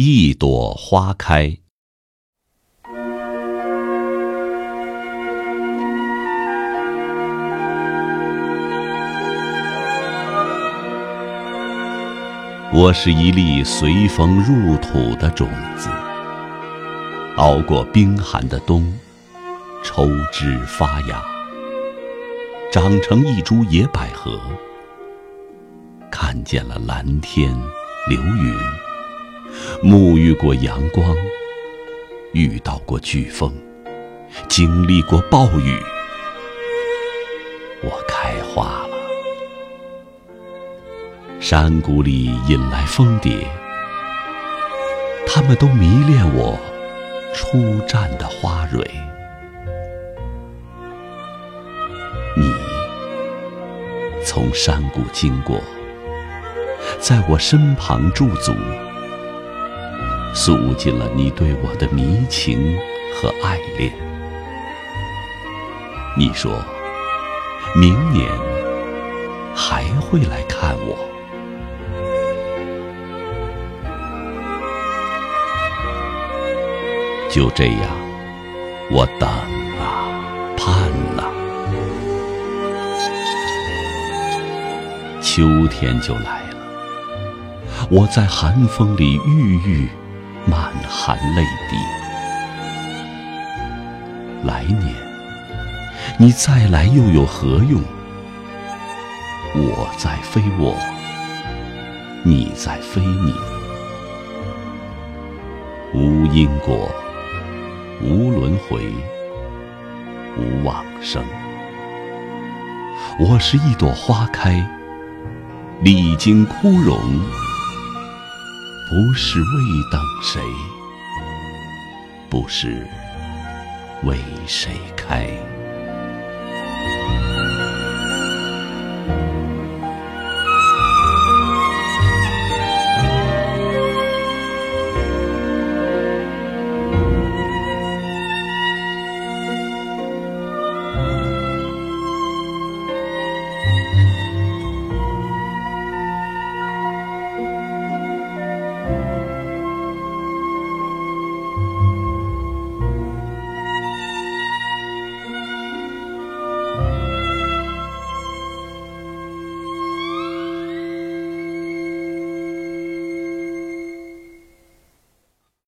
一朵花开。我是一粒随风入土的种子，熬过冰寒的冬，抽枝发芽，长成一株野百合。看见了蓝天流云，沐浴过阳光，遇到过飓风，经历过暴雨，我开花了。山谷里引来蜂蝶，它们都迷恋我初绽的花蕊。你从山谷经过，在我身旁驻足，诉尽了你对我的迷情和爱恋。你说，明年还会来看我。就这样，我等啊，盼啊，秋天就来了。我在寒风里郁郁，满含泪滴。来年，你再来又有何用？我在非我，你在非你，无因果。无轮回，无往生。我是一朵花开，历经枯荣，不是为等谁，不是为谁开。